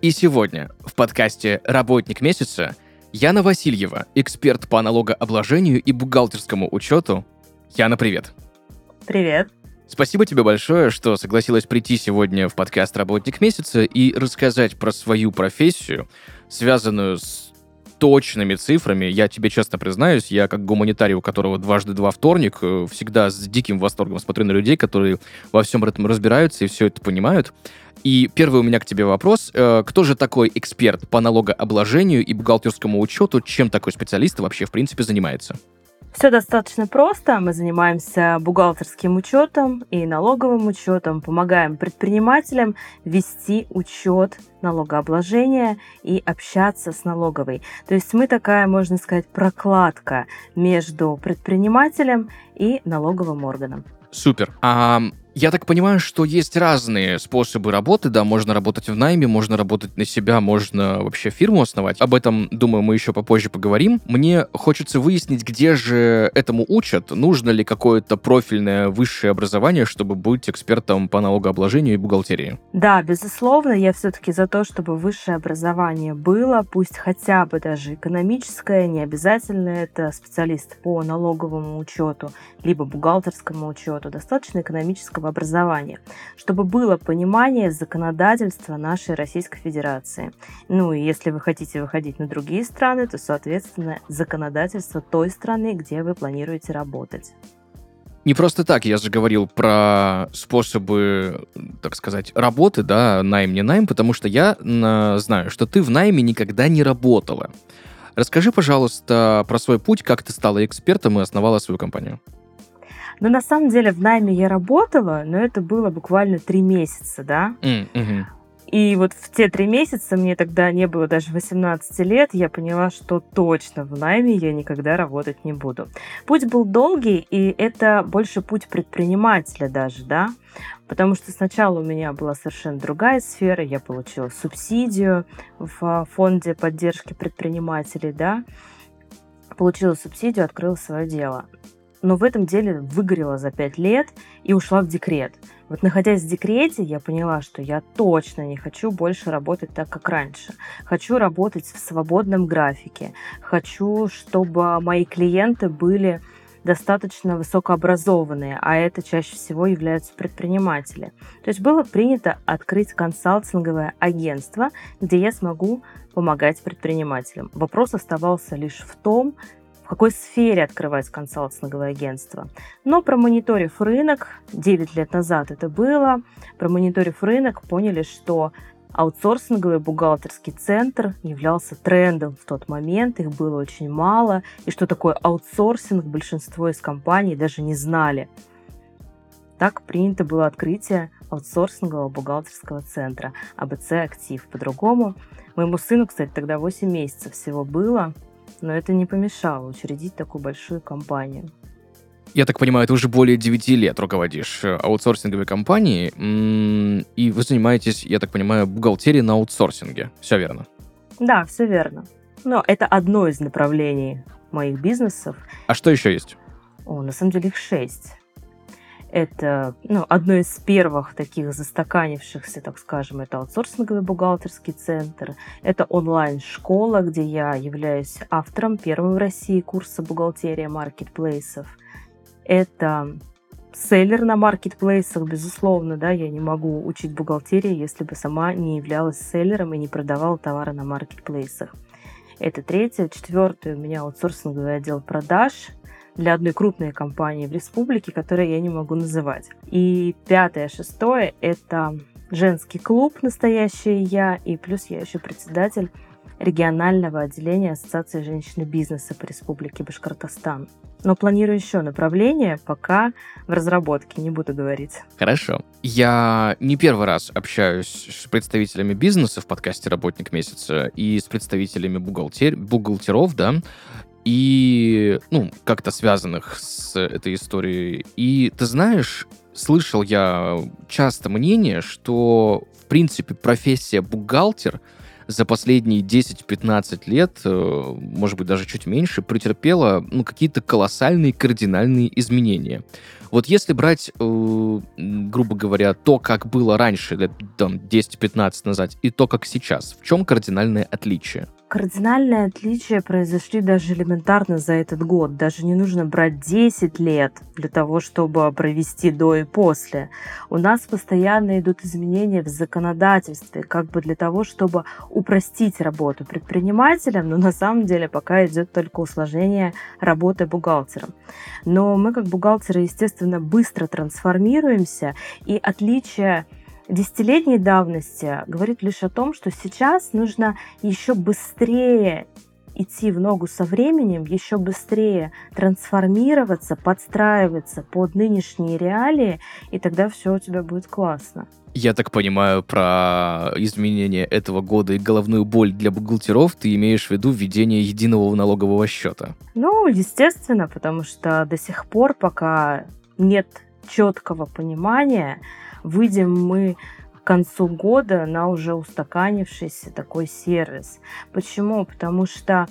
и сегодня в подкасте «Работник месяца» Яна Васильева, эксперт по налогообложению и бухгалтерскому учету, Яна, привет. Привет. Спасибо тебе большое, что согласилась прийти сегодня в подкаст «Работник месяца» и рассказать про свою профессию, связанную с точными цифрами. Я тебе честно признаюсь, я как гуманитарий, у которого дважды два вторник, э, всегда с диким восторгом смотрю на людей, которые во всем этом разбираются и все это понимают. И первый у меня к тебе вопрос. Э, Кто же такой эксперт по налогообложению и бухгалтерскому учету? Чем такой специалист вообще, в принципе, занимается? Все достаточно просто. Мы занимаемся бухгалтерским учетом и налоговым учетом, помогаем предпринимателям вести учет налогообложения и общаться с налоговой. То есть мы такая, можно сказать, прокладка между предпринимателем и налоговым органом. Супер. А я так понимаю, что есть разные способы работы, да, можно работать в найме, можно работать на себя, можно вообще фирму основать. Об этом, думаю, мы еще попозже поговорим. Мне хочется выяснить, где же этому учат, нужно ли какое-то профильное высшее образование, чтобы быть экспертом по налогообложению и бухгалтерии. Да, безусловно, я все-таки за то, чтобы высшее образование было, пусть хотя бы даже экономическое, не обязательно это специалист по налоговому учету, либо бухгалтерскому учету, достаточно экономического образования, чтобы было понимание законодательства нашей Российской Федерации. Ну и если вы хотите выходить на другие страны, то, соответственно, законодательство той страны, где вы планируете работать. Не просто так я же говорил про способы, так сказать, работы, да, найм, не найм, потому что я на, знаю, что ты в найме никогда не работала. Расскажи, пожалуйста, про свой путь, как ты стала экспертом и основала свою компанию. Но на самом деле в найме я работала, но это было буквально три месяца, да. Mm, мгм. И вот в те три месяца, мне тогда не было даже 18 лет, я поняла, что точно в найме я никогда работать не буду. Путь был долгий, и это больше путь предпринимателя даже, да, потому что сначала у меня была совершенно другая сфера, я получила субсидию в фонде поддержки предпринимателей, да, получила субсидию, открыла свое дело. Но в этом деле выгорела за пять лет и ушла в декрет. Вот находясь в декрете, я поняла, что я точно не хочу больше работать так, как раньше. Хочу работать в свободном графике. Хочу, чтобы мои клиенты были достаточно высокообразованные, а это чаще всего являются предприниматели. То есть было принято открыть консалтинговое агентство, где я смогу помогать предпринимателям. Вопрос оставался лишь в том, в какой сфере открывать консалтинговое агентство. Но промониторив рынок, 9 лет назад это было, промониторив рынок, поняли, что аутсорсинговый бухгалтерский центр являлся трендом в тот момент, их было очень мало, и что такое аутсорсинг большинство из компаний даже не знали. Так принято было открытие аутсорсингового бухгалтерского центра АБЦ «Актив». По-другому. Моему сыну, кстати, тогда 8 месяцев всего было, но это не помешало учредить такую большую компанию. Я так понимаю, ты уже более 9 лет руководишь э, аутсорсинговой компанией, и вы занимаетесь, я так понимаю, бухгалтерией на аутсорсинге. Все верно? Да, все верно. Но это одно из направлений моих бизнесов. А что еще есть? О, на самом деле их шесть. Это ну, одно из первых таких застаканившихся, так скажем, это аутсорсинговый бухгалтерский центр. Это онлайн-школа, где я являюсь автором первого в России курса бухгалтерия маркетплейсов. Это селлер на маркетплейсах, безусловно, да, я не могу учить бухгалтерии, если бы сама не являлась селлером и не продавала товары на маркетплейсах. Это третье. Четвертое, у меня аутсорсинговый отдел продаж для одной крупной компании в республике, которую я не могу называть. И пятое, шестое – это женский клуб «Настоящая я», и плюс я еще председатель регионального отделения Ассоциации женщин и бизнеса по Республике Башкортостан. Но планирую еще направление, пока в разработке, не буду говорить. Хорошо. Я не первый раз общаюсь с представителями бизнеса в подкасте «Работник месяца» и с представителями бухгалтер... бухгалтеров, да, и, ну, как-то связанных с этой историей. И ты знаешь, слышал я часто мнение, что, в принципе, профессия бухгалтер — за последние 10-15 лет, э, может быть, даже чуть меньше, претерпела ну, какие-то колоссальные кардинальные изменения. Вот если брать, э, грубо говоря, то, как было раньше, лет там, 10-15 назад, и то, как сейчас, в чем кардинальное отличие? Кардинальные отличия произошли даже элементарно за этот год. Даже не нужно брать 10 лет для того, чтобы провести до и после. У нас постоянно идут изменения в законодательстве, как бы для того, чтобы упростить работу предпринимателям, но на самом деле пока идет только усложнение работы бухгалтером. Но мы как бухгалтеры, естественно, быстро трансформируемся, и отличие десятилетней давности говорит лишь о том, что сейчас нужно еще быстрее идти в ногу со временем, еще быстрее трансформироваться, подстраиваться под нынешние реалии, и тогда все у тебя будет классно. Я так понимаю, про изменение этого года и головную боль для бухгалтеров ты имеешь в виду введение единого налогового счета? Ну, естественно, потому что до сих пор, пока нет четкого понимания, выйдем мы к концу года на уже устаканившийся такой сервис. Почему? Потому что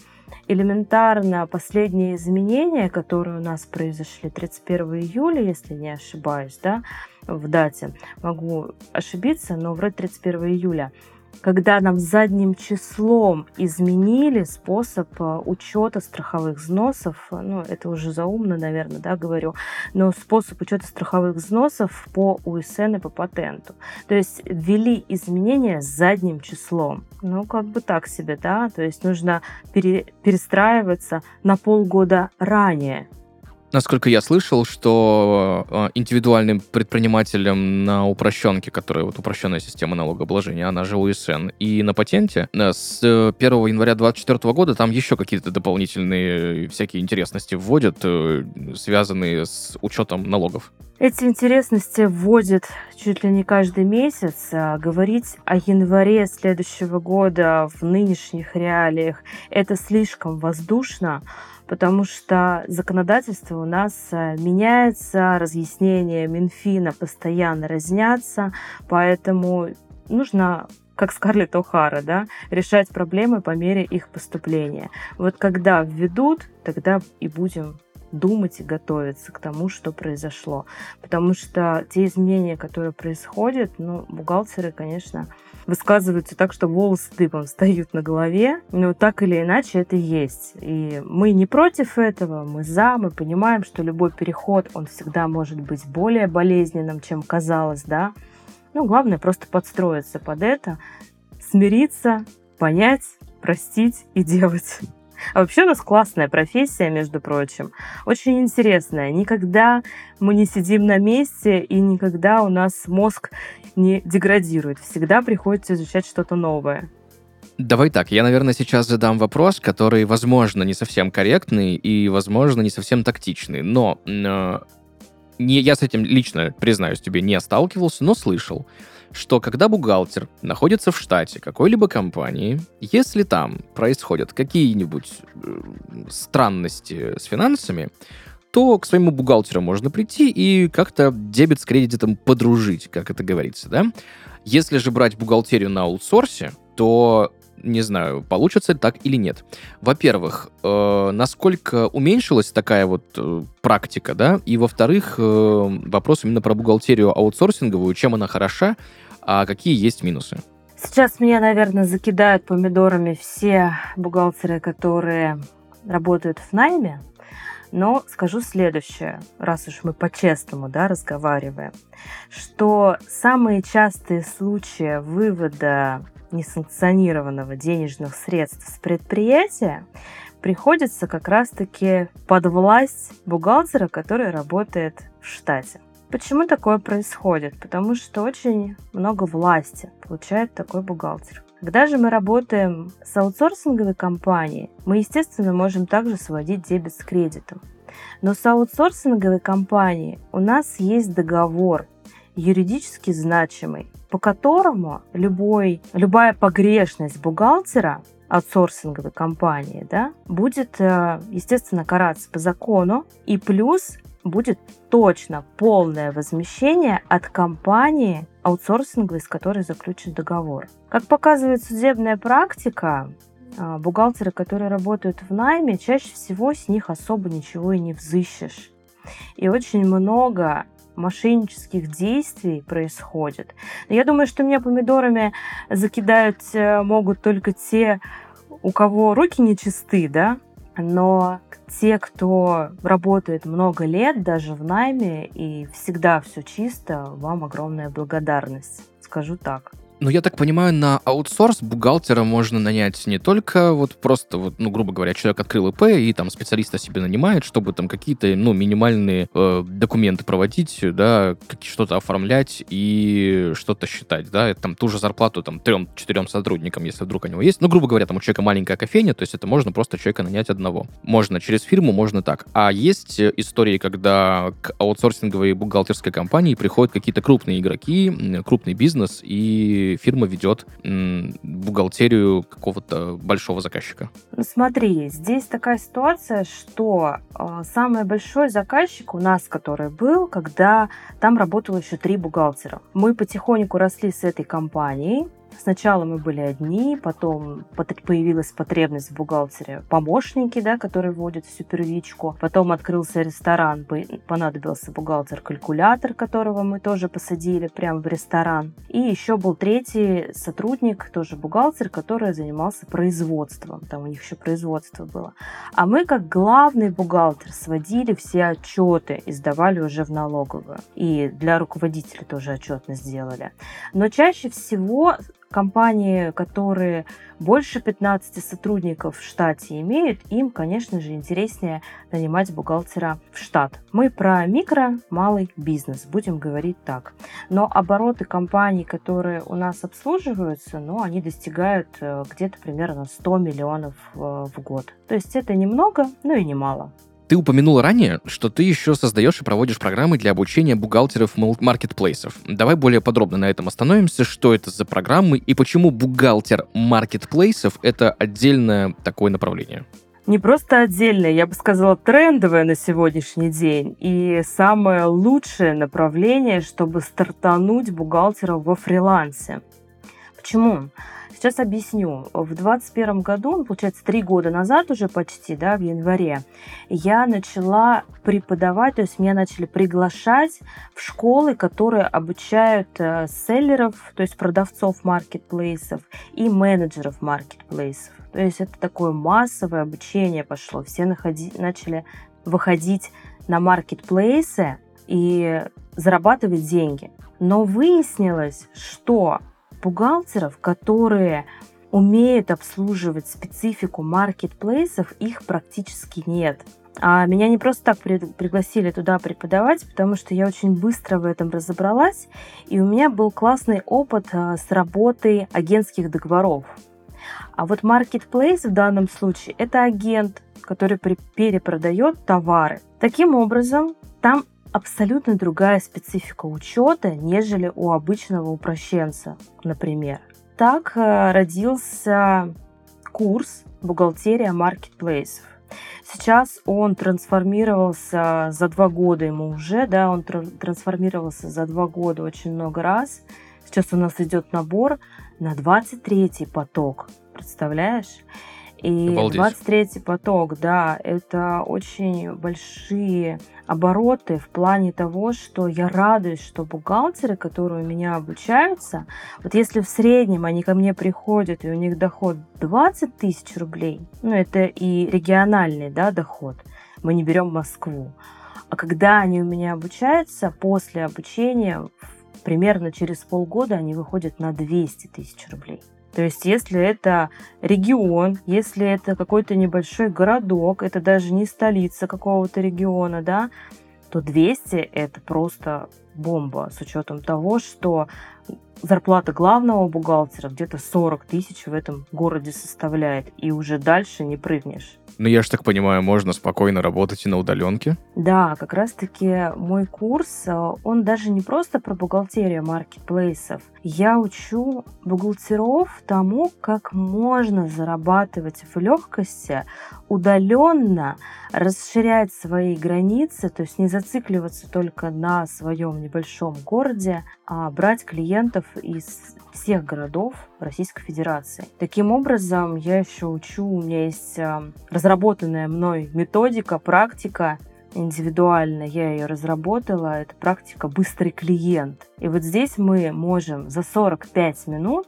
элементарно последние изменения, которые у нас произошли 31 июля, если не ошибаюсь, да, в дате, могу ошибиться, но вроде 31 июля – когда нам задним числом изменили способ э, учета страховых взносов, ну, это уже заумно, наверное, да, говорю, но способ учета страховых взносов по УСН и по патенту. То есть ввели изменения задним числом. Ну, как бы так себе, да, то есть нужно пере, перестраиваться на полгода ранее Насколько я слышал, что э, индивидуальным предпринимателям на упрощенке, которая вот упрощенная система налогообложения, она же УСН, и на патенте э, с 1 января 2024 года там еще какие-то дополнительные всякие интересности вводят, э, связанные с учетом налогов. Эти интересности вводят чуть ли не каждый месяц. А говорить о январе следующего года в нынешних реалиях это слишком воздушно потому что законодательство у нас э, меняется, разъяснения Минфина постоянно разнятся, поэтому нужно как Скарлетт О'Хара, да, решать проблемы по мере их поступления. Вот когда введут, тогда и будем думать и готовиться к тому, что произошло. Потому что те изменения, которые происходят, ну, бухгалтеры, конечно, высказываются так, что волосы дыбом встают на голове, но так или иначе это есть. И мы не против этого, мы за, мы понимаем, что любой переход, он всегда может быть более болезненным, чем казалось, да. Ну, главное просто подстроиться под это, смириться, понять, простить и делать. А вообще у нас классная профессия, между прочим, очень интересная. Никогда мы не сидим на месте, и никогда у нас мозг не деградирует. Всегда приходится изучать что-то новое. Давай так, я, наверное, сейчас задам вопрос, который, возможно, не совсем корректный и, возможно, не совсем тактичный, но э, не, я с этим лично, признаюсь тебе, не сталкивался, но слышал что когда бухгалтер находится в штате какой-либо компании, если там происходят какие-нибудь э, странности с финансами, то к своему бухгалтеру можно прийти и как-то дебет с кредитом подружить, как это говорится, да? Если же брать бухгалтерию на аутсорсе, то не знаю, получится так или нет. Во-первых, э, насколько уменьшилась такая вот э, практика, да, и во-вторых, э, вопрос именно про бухгалтерию аутсорсинговую, чем она хороша, а какие есть минусы? Сейчас меня, наверное, закидают помидорами все бухгалтеры, которые работают в найме, но скажу следующее, раз уж мы по-честному да, разговариваем, что самые частые случаи вывода несанкционированного денежных средств с предприятия приходится как раз-таки под власть бухгалтера, который работает в штате. Почему такое происходит? Потому что очень много власти получает такой бухгалтер. Когда же мы работаем с аутсорсинговой компанией, мы, естественно, можем также сводить дебет с кредитом. Но с аутсорсинговой компанией у нас есть договор, юридически значимый, по которому любой, любая погрешность бухгалтера аутсорсинговой компании да, будет, э, естественно, караться по закону, и плюс будет точно полное возмещение от компании аутсорсинговой, с которой заключен договор. Как показывает судебная практика, а, бухгалтеры, которые работают в найме, чаще всего с них особо ничего и не взыщешь. И очень много мошеннических действий происходит. Но я думаю, что меня помидорами закидают э, могут только те, у кого руки не чисты, да, но те, кто работает много лет, даже в найме, и всегда все чисто, вам огромная благодарность. Скажу так. Ну, я так понимаю, на аутсорс бухгалтера можно нанять не только вот просто, вот, ну, грубо говоря, человек открыл ИП и там специалиста себе нанимает, чтобы там какие-то, ну, минимальные э, документы проводить, да, что-то оформлять и что-то считать, да, там ту же зарплату там трем-четырем сотрудникам, если вдруг у него есть. Ну, грубо говоря, там у человека маленькая кофейня, то есть это можно просто человека нанять одного. Можно через фирму, можно так. А есть истории, когда к аутсорсинговой бухгалтерской компании приходят какие-то крупные игроки, крупный бизнес и фирма ведет бухгалтерию какого-то большого заказчика? Смотри, здесь такая ситуация, что э, самый большой заказчик у нас, который был, когда там работало еще три бухгалтера. Мы потихоньку росли с этой компанией, Сначала мы были одни, потом появилась потребность в бухгалтере помощники, да, которые вводят всю первичку. Потом открылся ресторан, понадобился бухгалтер-калькулятор, которого мы тоже посадили прямо в ресторан. И еще был третий сотрудник, тоже бухгалтер, который занимался производством. Там у них еще производство было. А мы, как главный бухгалтер, сводили все отчеты и сдавали уже в налоговую. И для руководителя тоже отчетность сделали. Но чаще всего компании, которые больше 15 сотрудников в штате имеют, им, конечно же, интереснее нанимать бухгалтера в штат. Мы про микро, малый бизнес, будем говорить так. Но обороты компаний, которые у нас обслуживаются, ну, они достигают э, где-то примерно 100 миллионов э, в год. То есть это немного, но и немало. Ты упомянула ранее, что ты еще создаешь и проводишь программы для обучения бухгалтеров маркетплейсов. Давай более подробно на этом остановимся, что это за программы и почему бухгалтер маркетплейсов — это отдельное такое направление не просто отдельное, я бы сказала, трендовое на сегодняшний день и самое лучшее направление, чтобы стартануть бухгалтеров во фрилансе. Почему? Сейчас объясню. В 2021 году, ну, получается, три года назад уже почти, да, в январе, я начала преподавать, то есть меня начали приглашать в школы, которые обучают э, селлеров, то есть продавцов маркетплейсов и менеджеров маркетплейсов. То есть это такое массовое обучение пошло. Все находи, начали выходить на маркетплейсы и зарабатывать деньги. Но выяснилось, что бухгалтеров, которые умеют обслуживать специфику маркетплейсов, их практически нет. А меня не просто так при пригласили туда преподавать, потому что я очень быстро в этом разобралась, и у меня был классный опыт а, с работой агентских договоров. А вот marketplace в данном случае это агент, который перепродает товары. Таким образом, там абсолютно другая специфика учета, нежели у обычного упрощенца, например. Так э, родился курс «Бухгалтерия маркетплейсов». Сейчас он трансформировался за два года ему уже, да, он трансформировался за два года очень много раз. Сейчас у нас идет набор на 23-й поток, представляешь? И Обалдеть. 23-й поток, да, это очень большие обороты в плане того, что я радуюсь, что бухгалтеры, которые у меня обучаются, вот если в среднем они ко мне приходят, и у них доход 20 тысяч рублей, ну это и региональный да, доход, мы не берем Москву, а когда они у меня обучаются, после обучения, примерно через полгода они выходят на 200 тысяч рублей. То есть, если это регион, если это какой-то небольшой городок, это даже не столица какого-то региона, да, то 200 это просто бомба с учетом того, что зарплата главного бухгалтера где-то 40 тысяч в этом городе составляет, и уже дальше не прыгнешь. Ну, я же так понимаю, можно спокойно работать и на удаленке. Да, как раз-таки мой курс, э, он даже не просто про бухгалтерию маркетплейсов. Я учу бухгалтеров тому, как можно зарабатывать в легкости, удаленно, расширять свои границы, то есть не зацикливаться только на своем небольшом городе, а брать клиентов из всех городов Российской Федерации. Таким образом, я еще учу, у меня есть а, разработанная мной методика, практика, индивидуально я ее разработала. Это практика «Быстрый клиент». И вот здесь мы можем за 45 минут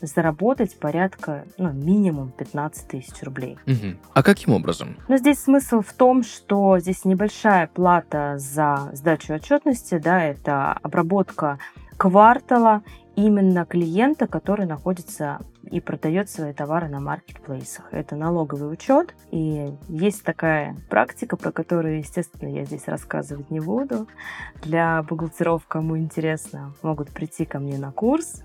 заработать порядка, ну, минимум 15 тысяч рублей. Угу. А каким образом? Но здесь смысл в том, что здесь небольшая плата за сдачу отчетности, да, это обработка квартала именно клиента, который находится и продает свои товары на маркетплейсах. Это налоговый учет. И есть такая практика, про которую, естественно, я здесь рассказывать не буду. Для бухгалтеров, кому интересно, могут прийти ко мне на курс,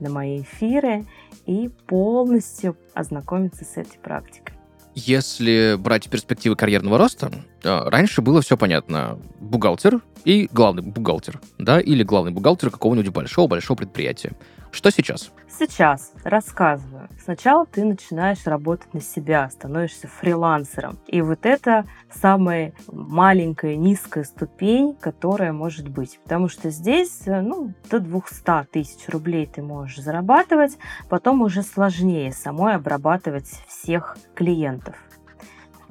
на мои эфиры и полностью ознакомиться с этой практикой. Если брать перспективы карьерного роста, раньше было все понятно. Бухгалтер и главный бухгалтер, да, или главный бухгалтер какого-нибудь большого-большого предприятия. Что сейчас? Сейчас рассказываю. Сначала ты начинаешь работать на себя, становишься фрилансером. И вот это самая маленькая, низкая ступень, которая может быть. Потому что здесь ну, до 200 тысяч рублей ты можешь зарабатывать, потом уже сложнее самой обрабатывать всех клиентов.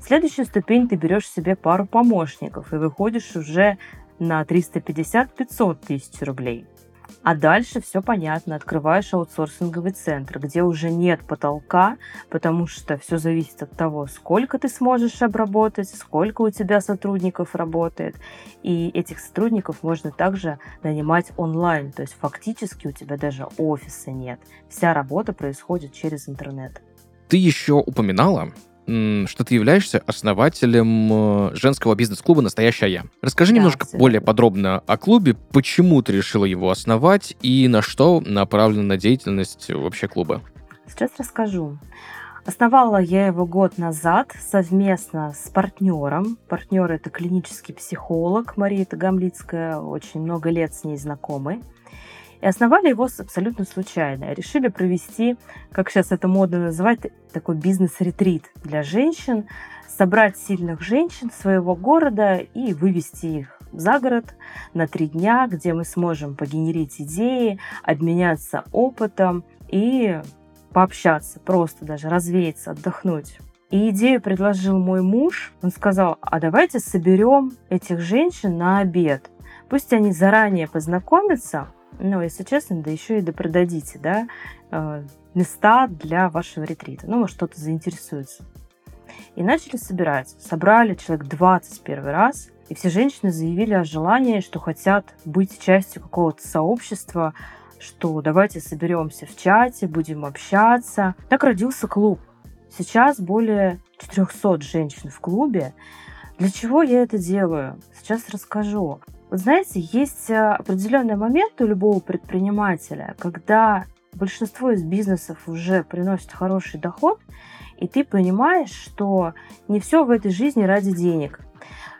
Следующую ступень ты берешь себе пару помощников и выходишь уже на 350-500 тысяч рублей. А дальше все понятно. Открываешь аутсорсинговый центр, где уже нет потолка, потому что все зависит от того, сколько ты сможешь обработать, сколько у тебя сотрудников работает. И этих сотрудников можно также нанимать онлайн. То есть фактически у тебя даже офиса нет. Вся работа происходит через интернет. Ты еще упоминала, что ты являешься основателем э, женского бизнес-клуба «Настоящая я». Расскажи да, немножко абсолютно. более подробно о клубе, почему ты решила его основать и на что направлена деятельность вообще клуба. Сейчас расскажу. Основала я его год назад совместно с партнером. Партнер это клинический психолог Мария Тагамлицкая, очень много лет с ней знакомы. И основали его абсолютно случайно. Решили провести, как сейчас это модно называть, такой бизнес-ретрит для женщин, собрать сильных женщин своего города и вывести их за город на три дня, где мы сможем погенерить идеи, обменяться опытом и пообщаться, просто даже развеяться, отдохнуть. И идею предложил мой муж. Он сказал, а давайте соберем этих женщин на обед. Пусть они заранее познакомятся, ну, если честно, да еще и допродадите, да, э, места для вашего ретрита. Ну, может, кто-то заинтересуется. И начали собирать. Собрали человек 20 первый раз, и все женщины заявили о желании, что хотят быть частью какого-то сообщества, что давайте соберемся в чате, будем общаться. Так родился клуб. Сейчас более 400 женщин в клубе. Для чего я это делаю? Сейчас расскажу. Вот знаете, есть э, определенный момент у любого предпринимателя, когда большинство из бизнесов уже приносит хороший доход, и ты понимаешь, что не все в этой жизни ради денег.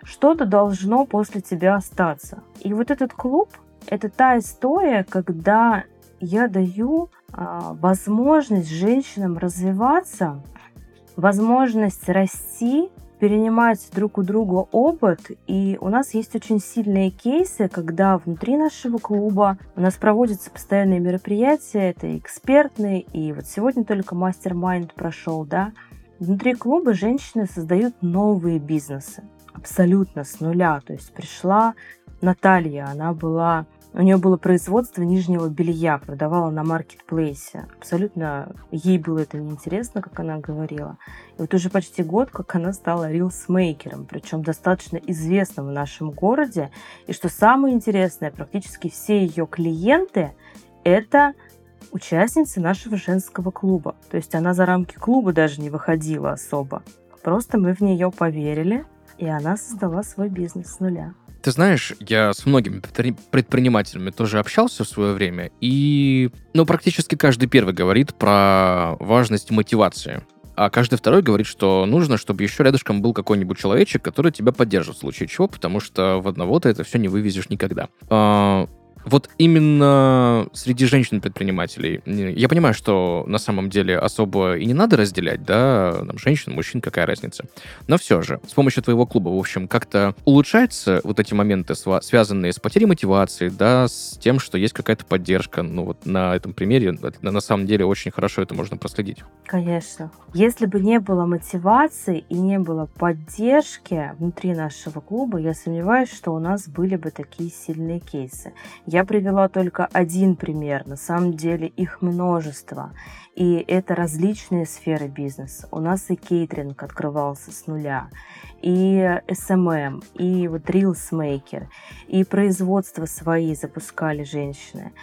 Что-то должно после тебя остаться. И вот этот клуб – это та история, когда я даю а, возможность женщинам развиваться, возможность расти перенимать друг у друга опыт, и у нас есть очень сильные кейсы, когда внутри нашего клуба у нас проводятся постоянные мероприятия, это экспертные, и вот сегодня только мастер-майнд прошел, да, внутри клуба женщины создают новые бизнесы, абсолютно с нуля, то есть пришла Наталья, она была у нее было производство нижнего белья, продавала на маркетплейсе. Абсолютно ей было это неинтересно, как она говорила. И вот уже почти год, как она стала рилсмейкером, причем достаточно известным в нашем городе. И что самое интересное, практически все ее клиенты – это участницы нашего женского клуба. То есть она за рамки клуба даже не выходила особо. Просто мы в нее поверили, и она создала свой бизнес с нуля. Ты знаешь, я с многими предпринимателями тоже общался в свое время, и ну, практически каждый первый говорит про важность мотивации. А каждый второй говорит, что нужно, чтобы еще рядышком был какой-нибудь человечек, который тебя поддержит в случае чего, потому что в одного ты это все не вывезешь никогда. Вот именно среди женщин-предпринимателей, я понимаю, что на самом деле особо и не надо разделять, да, там, женщин, мужчин, какая разница. Но все же, с помощью твоего клуба, в общем, как-то улучшаются вот эти моменты, связанные с потерей мотивации, да, с тем, что есть какая-то поддержка. Ну вот на этом примере на самом деле очень хорошо это можно проследить. Конечно. Если бы не было мотивации и не было поддержки внутри нашего клуба, я сомневаюсь, что у нас были бы такие сильные кейсы. Я я привела только один пример, на самом деле их множество. И это различные сферы бизнеса. У нас и кейтеринг открывался с нуля, и SMM, и вот Reelsmaker, и производство свои запускали женщины.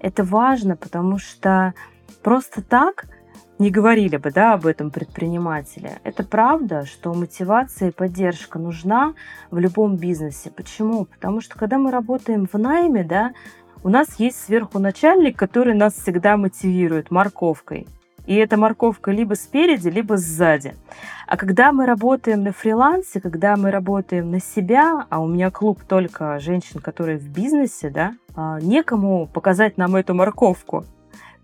Это важно, потому что просто так не говорили бы да, об этом предприниматели. Это правда, что мотивация и поддержка нужна в любом бизнесе. Почему? Потому что когда мы работаем в найме, да, у нас есть сверху начальник, который нас всегда мотивирует морковкой. И эта морковка либо спереди, либо сзади. А когда мы работаем на фрилансе, когда мы работаем на себя, а у меня клуб только женщин, которые в бизнесе, да, а, некому показать нам эту морковку.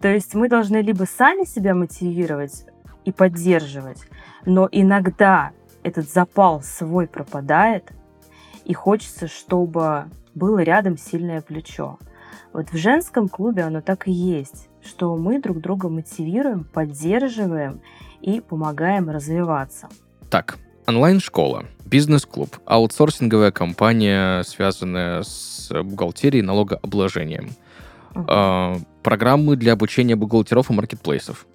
То есть мы должны либо сами себя мотивировать и поддерживать, но иногда этот запал свой пропадает, и хочется, чтобы было рядом сильное плечо. Вот в женском клубе оно так и есть, что мы друг друга мотивируем, поддерживаем и помогаем развиваться. Так, онлайн-школа, бизнес-клуб, аутсорсинговая компания, связанная с бухгалтерией, налогообложением – Uh-huh. Программы для обучения бухгалтеров и маркетплейсов.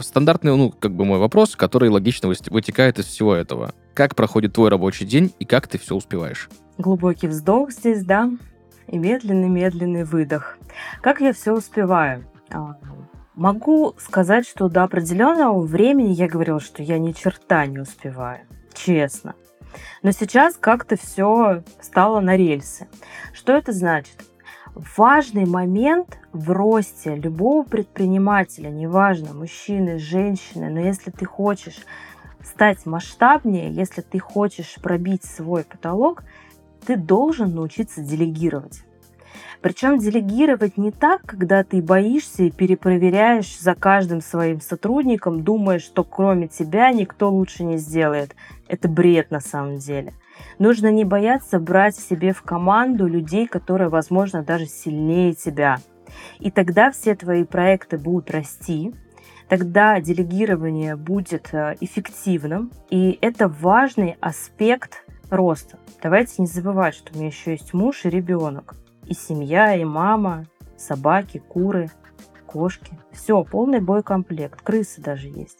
Стандартный, ну, как бы мой вопрос, который логично вытекает из всего этого. Как проходит твой рабочий день и как ты все успеваешь? Глубокий вздох здесь, да, и медленный-медленный выдох. Как я все успеваю? А, могу сказать, что до определенного времени я говорила, что я ни черта не успеваю. Честно. Но сейчас как-то все стало на рельсы. Что это значит? важный момент в росте любого предпринимателя, неважно, мужчины, женщины, но если ты хочешь стать масштабнее, если ты хочешь пробить свой потолок, ты должен научиться делегировать. Причем делегировать не так, когда ты боишься и перепроверяешь за каждым своим сотрудником, думая, что кроме тебя никто лучше не сделает. Это бред на самом деле – Нужно не бояться брать себе в команду людей, которые, возможно, даже сильнее тебя. И тогда все твои проекты будут расти, тогда делегирование будет э, эффективным, и это важный аспект роста. Давайте не забывать, что у меня еще есть муж и ребенок, и семья, и мама, собаки, куры, кошки. Все, полный боекомплект, крысы даже есть.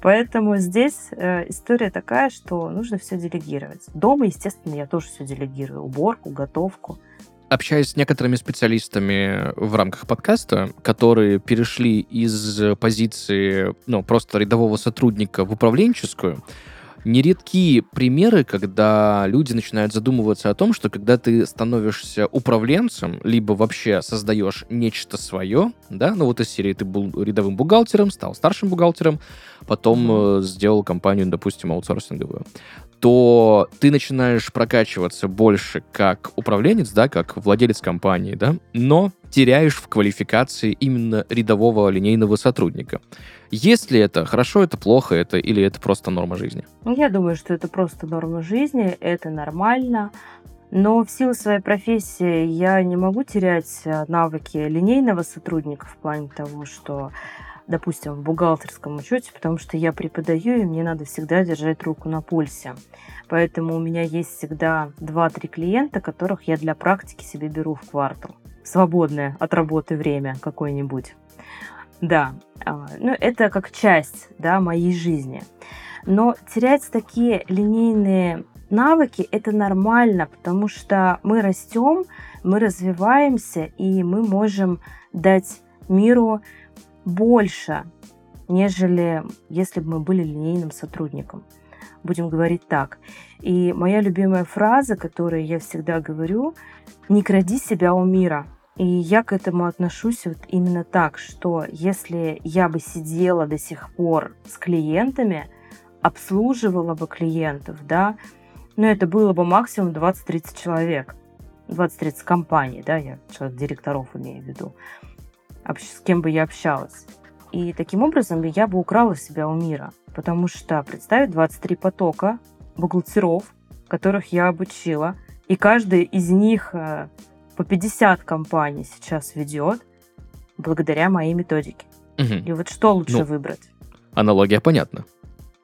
Поэтому здесь э, история такая, что нужно все делегировать. Дома, естественно, я тоже все делегирую. Уборку, готовку. Общаясь с некоторыми специалистами в рамках подкаста, которые перешли из позиции ну, просто рядового сотрудника в управленческую, нередки примеры, когда люди начинают задумываться о том, что когда ты становишься управленцем, либо вообще создаешь нечто свое, да, ну вот из серии ты был рядовым бухгалтером, стал старшим бухгалтером, потом mm-hmm. сделал компанию, допустим, аутсорсинговую, то ты начинаешь прокачиваться больше как управленец, да, как владелец компании, да, но теряешь в квалификации именно рядового линейного сотрудника. Есть ли это хорошо, это плохо, это или это просто норма жизни? Я думаю, что это просто норма жизни, это нормально. Но в силу своей профессии я не могу терять э, навыки линейного сотрудника в плане того, что допустим, в бухгалтерском учете, потому что я преподаю, и мне надо всегда держать руку на пульсе. Поэтому у меня есть всегда 2-3 клиента, которых я для практики себе беру в квартал. Свободное от работы время какое-нибудь. Да, а, ну это как часть да, моей жизни. Но терять такие линейные навыки это нормально, потому что мы растем, мы развиваемся, и мы можем дать миру больше, нежели если бы мы были линейным сотрудником. будем говорить так. И моя любимая фраза, которую я всегда говорю, не кради себя у мира. И я к этому отношусь вот именно так, что если я бы сидела до сих пор с клиентами, обслуживала бы клиентов, да, ну это было бы максимум 20-30 человек, 20-30 компаний, да, я человек директоров имею в виду, с кем бы я общалась. И таким образом я бы украла себя у мира, потому что представить 23 потока бухгалтеров, которых я обучила, и каждый из них э, по 50 компаний сейчас ведет благодаря моей методике. Угу. И вот что лучше Ну. выбрать? Аналогия понятна.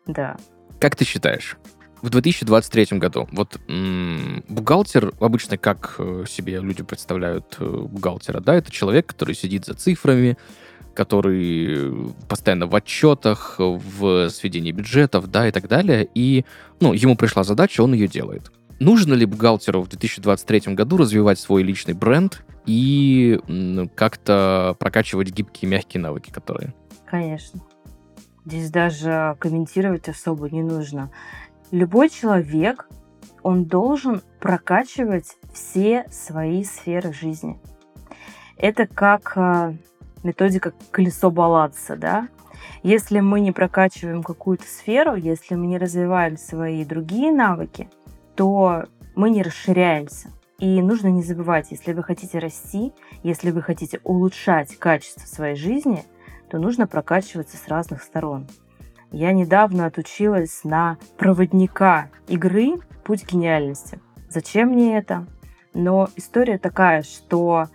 Да. Как ты считаешь, в 2023 году, вот м, бухгалтер, обычно как э, себе люди представляют э, бухгалтера, да, это человек, который сидит за цифрами, который постоянно в отчетах, в сведении бюджетов, да, и так далее, и, ну, ему пришла задача, он ее делает. Нужно ли бухгалтеру в 2023 году развивать свой личный бренд и м, как-то прокачивать гибкие, мягкие навыки, которые? Конечно. Здесь даже комментировать особо не нужно. Любой человек, он должен прокачивать все свои сферы жизни. Это как э, методика колесо баланса, да? Если мы не прокачиваем какую-то сферу, если мы не развиваем свои другие навыки, то мы не расширяемся. И нужно не забывать, если вы хотите расти, если вы хотите улучшать качество своей жизни, то нужно прокачиваться с разных сторон. Я недавно отучилась на проводника игры «Путь гениальности». Зачем мне это? Но история такая, что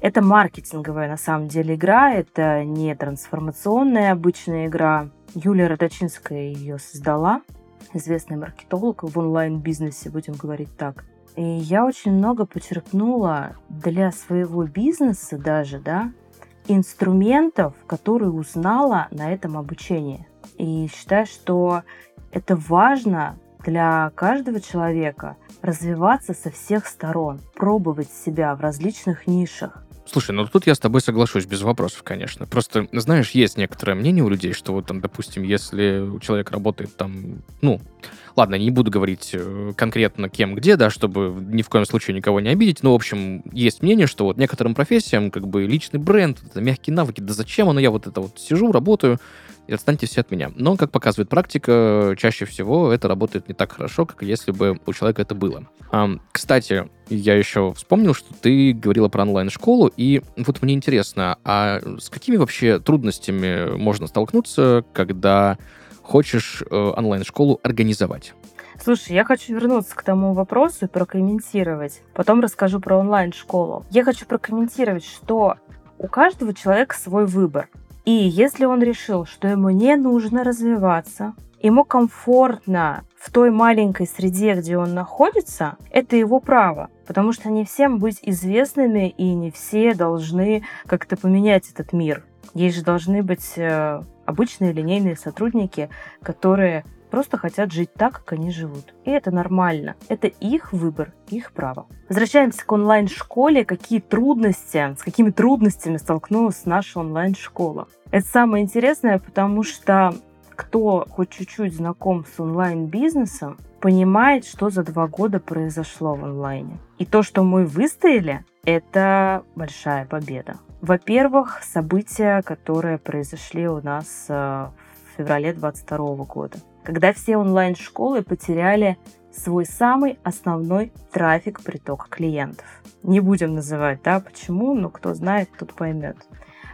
это маркетинговая на самом деле игра, это не трансформационная обычная игра. Юлия Родочинская ее создала, известный маркетолог в онлайн-бизнесе, будем говорить так. И я очень много почерпнула для своего бизнеса даже, да, инструментов, которые узнала на этом обучении. И считаю, что это важно для каждого человека развиваться со всех сторон, пробовать себя в различных нишах. Слушай, ну тут я с тобой соглашусь без вопросов, конечно. Просто, знаешь, есть некоторое мнение у людей, что вот там, допустим, если человек работает там, ну, ладно, не буду говорить э, конкретно кем, где, да, чтобы ни в коем случае никого не обидеть, но, в общем, есть мнение, что вот некоторым профессиям как бы личный бренд, мягкие навыки, да зачем оно, я вот это вот сижу, работаю, и отстаньте все от меня. Но, как показывает практика, чаще всего это работает не так хорошо, как если бы у человека это было. Ам, кстати, я еще вспомнил, что ты говорила про онлайн-школу, и вот мне интересно, а с какими вообще трудностями можно столкнуться, когда хочешь э, онлайн-школу организовать? Слушай, я хочу вернуться к тому вопросу и прокомментировать. Потом расскажу про онлайн-школу. Я хочу прокомментировать, что у каждого человека свой выбор. И если он решил, что ему не нужно развиваться, ему комфортно в той маленькой среде, где он находится, это его право. Потому что не всем быть известными, и не все должны как-то поменять этот мир. Есть же должны быть э, обычные линейные сотрудники, которые просто хотят жить так, как они живут. И это нормально. Это их выбор, их право. Возвращаемся к онлайн-школе. Какие трудности, с какими трудностями столкнулась наша онлайн-школа? Это самое интересное, потому что кто хоть чуть-чуть знаком с онлайн-бизнесом, понимает, что за два года произошло в онлайне. И то, что мы выстояли, это большая победа. Во-первых, события, которые произошли у нас э, в феврале 2022 года, когда все онлайн-школы потеряли свой самый основной трафик приток клиентов. Не будем называть, да, почему, но кто знает, тот поймет.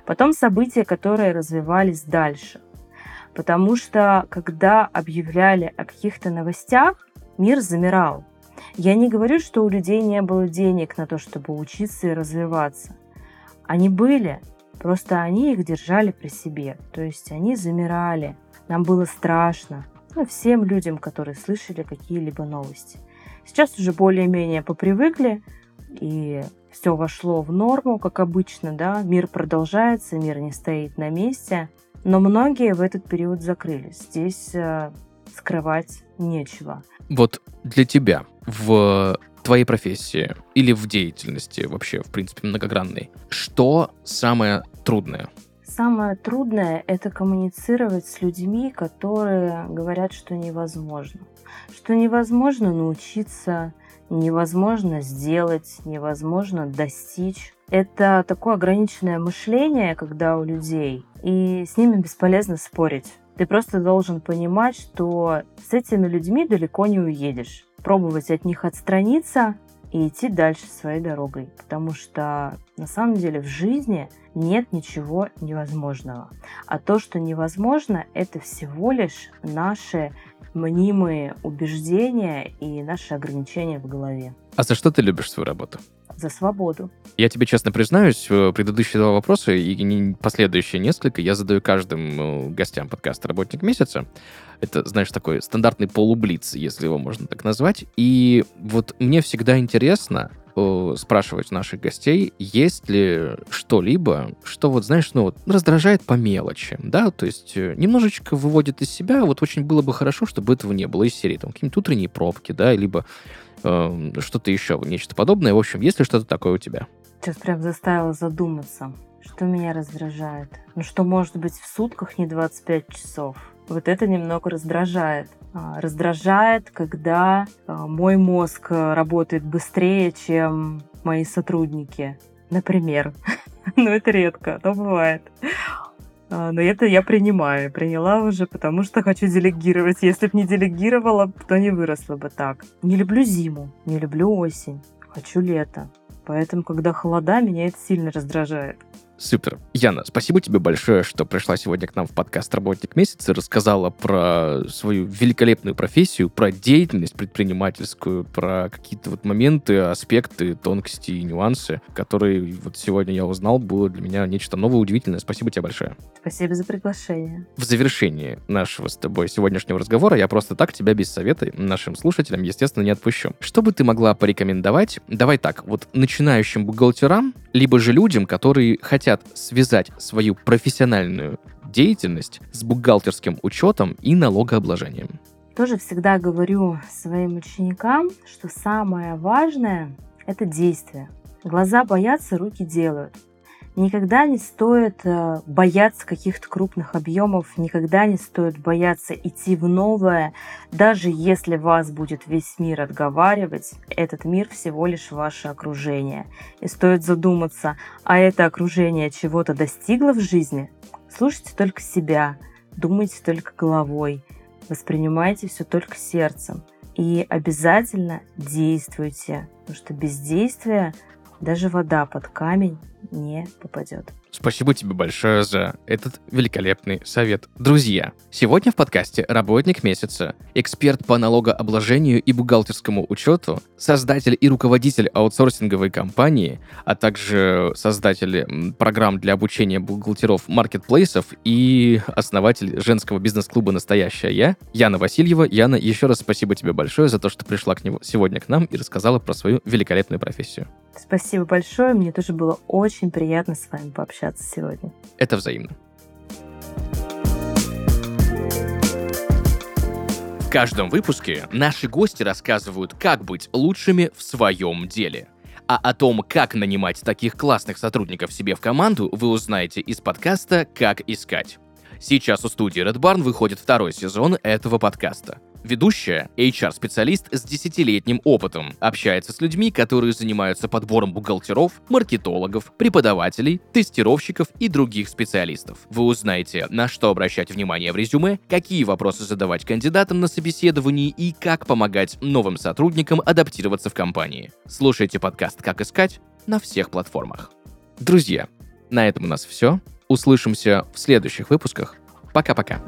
Потом события, которые развивались дальше. Потому что, когда объявляли о каких-то новостях, мир замирал. Я не говорю, что у людей не было денег на то, чтобы учиться и развиваться. Они были, просто они их держали при себе. То есть они замирали. Нам было страшно. Ну, всем людям, которые слышали какие-либо новости. Сейчас уже более-менее попривыкли, и все вошло в норму, как обычно, да, мир продолжается, мир не стоит на месте, но многие в этот период закрылись. Здесь э, скрывать нечего. Вот для тебя в твоей профессии или в деятельности вообще, в принципе, многогранной, что самое трудное? Самое трудное – это коммуницировать с людьми, которые говорят, что невозможно. Что невозможно научиться, невозможно сделать, невозможно достичь. Это такое ограниченное мышление, когда у людей, и с ними бесполезно спорить. Ты просто должен понимать, что с этими людьми далеко не уедешь. Пробовать от них отстраниться и идти дальше своей дорогой. Потому что на самом деле в жизни нет ничего невозможного. А то, что невозможно, это всего лишь наши мнимые убеждения и наши ограничения в голове. А за что ты любишь свою работу? За свободу. Я тебе честно признаюсь, э, предыдущие два вопроса и последующие несколько я задаю каждым э, гостям подкаста «Работник месяца». Это, знаешь, такой стандартный полублиц, если его можно так назвать. И вот мне всегда интересно, э, спрашивать наших гостей, есть ли что-либо, что вот, знаешь, ну, вот, раздражает по мелочи, да, то есть немножечко выводит из себя, вот очень было бы хорошо, чтобы этого не было из серии, там, какие-нибудь утренние пробки, да, либо э, что-то еще, нечто подобное. В общем, есть ли что-то такое у тебя? Сейчас прям заставила задуматься, что меня раздражает. Ну что может быть в сутках не 25 часов? Вот это немного раздражает. А, раздражает, когда а, мой мозг э, работает быстрее, чем мои сотрудники. Например. Но это редко, но бывает. А, но это я принимаю. Приняла уже, потому что хочу делегировать. Если бы не делегировала, то не выросла бы так. Не люблю зиму, не люблю осень. Хочу лето. Поэтому, когда холода, меня это сильно раздражает. Супер. Яна, спасибо тебе большое, что пришла сегодня к нам в подкаст «Работник месяца», рассказала про свою великолепную профессию, про деятельность предпринимательскую, про какие-то вот моменты, аспекты, тонкости и нюансы, которые вот сегодня я узнал, было для меня нечто новое, удивительное. Спасибо тебе большое. Спасибо за приглашение. В завершении нашего с тобой сегодняшнего разговора я просто так тебя без совета нашим слушателям, естественно, не отпущу. Что бы ты могла порекомендовать? Давай так, вот начинающим бухгалтерам, либо же людям, которые хотят хотят связать свою профессиональную деятельность с бухгалтерским учетом и налогообложением. Тоже всегда говорю своим ученикам, что самое важное – это действие. Глаза боятся, руки делают. Никогда не стоит э, бояться каких-то крупных объемов, никогда не стоит бояться идти в новое, даже если вас будет весь мир отговаривать, этот мир всего лишь ваше окружение. И стоит задуматься, а это окружение чего-то достигло в жизни? Слушайте только себя, думайте только головой, воспринимайте все только сердцем. И обязательно действуйте, потому что без действия даже вода под камень не попадет. Спасибо тебе большое за этот великолепный совет. Друзья, сегодня в подкасте «Работник месяца» эксперт по налогообложению и бухгалтерскому учету, создатель и руководитель аутсорсинговой компании, а также создатель программ для обучения бухгалтеров маркетплейсов и основатель женского бизнес-клуба «Настоящая я» Яна Васильева. Яна, еще раз спасибо тебе большое за то, что пришла к нему сегодня к нам и рассказала про свою великолепную профессию. Спасибо большое, мне тоже было очень приятно с вами пообщаться сегодня. Это взаимно. В каждом выпуске наши гости рассказывают, как быть лучшими в своем деле. А о том, как нанимать таких классных сотрудников себе в команду, вы узнаете из подкаста «Как искать». Сейчас у студии Red Barn выходит второй сезон этого подкаста. Ведущая – HR-специалист с десятилетним опытом. Общается с людьми, которые занимаются подбором бухгалтеров, маркетологов, преподавателей, тестировщиков и других специалистов. Вы узнаете, на что обращать внимание в резюме, какие вопросы задавать кандидатам на собеседовании и как помогать новым сотрудникам адаптироваться в компании. Слушайте подкаст «Как искать» на всех платформах. Друзья, на этом у нас все. Услышимся в следующих выпусках. Пока-пока.